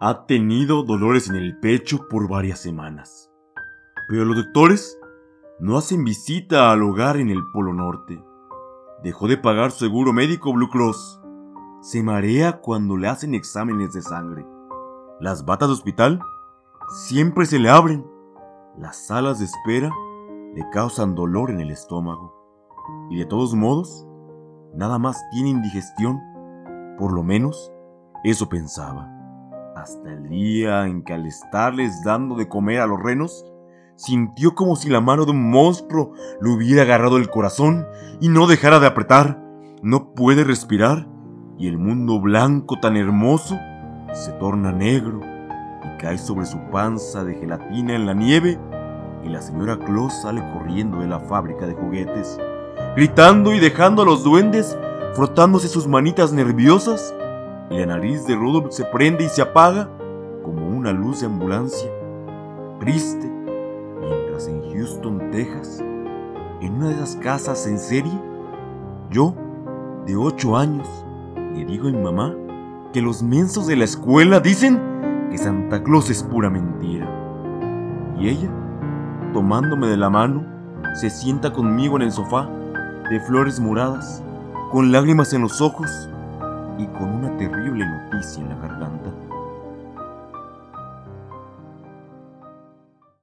ha tenido dolores en el pecho por varias semanas. Pero los doctores no hacen visita al hogar en el Polo Norte. Dejó de pagar su seguro médico Blue Cross. Se marea cuando le hacen exámenes de sangre. Las batas de hospital siempre se le abren. Las salas de espera le causan dolor en el estómago. Y de todos modos, nada más tiene indigestión. Por lo menos, eso pensaba. Hasta el día en que al estarles dando de comer a los renos, sintió como si la mano de un monstruo le hubiera agarrado el corazón y no dejara de apretar. No puede respirar y el mundo blanco tan hermoso se torna negro y cae sobre su panza de gelatina en la nieve y la señora Claus sale corriendo de la fábrica de juguetes, gritando y dejando a los duendes frotándose sus manitas nerviosas la nariz de Rudolf se prende y se apaga como una luz de ambulancia. Triste, mientras en Houston, Texas, en una de esas casas en serie, yo, de ocho años, le digo a mi mamá que los mensos de la escuela dicen que Santa Claus es pura mentira. Y ella, tomándome de la mano, se sienta conmigo en el sofá, de flores moradas, con lágrimas en los ojos y con una terrible noticia en la garganta.